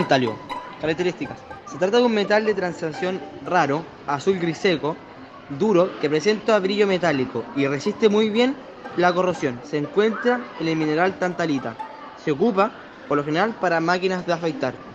Tantalio. Características. Se trata de un metal de transición raro, azul griseco, duro, que presenta brillo metálico y resiste muy bien la corrosión. Se encuentra en el mineral tantalita. Se ocupa, por lo general, para máquinas de afeitar.